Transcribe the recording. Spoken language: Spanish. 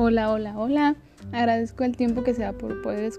Hola, hola, hola. Agradezco el tiempo que se da por poder escuchar.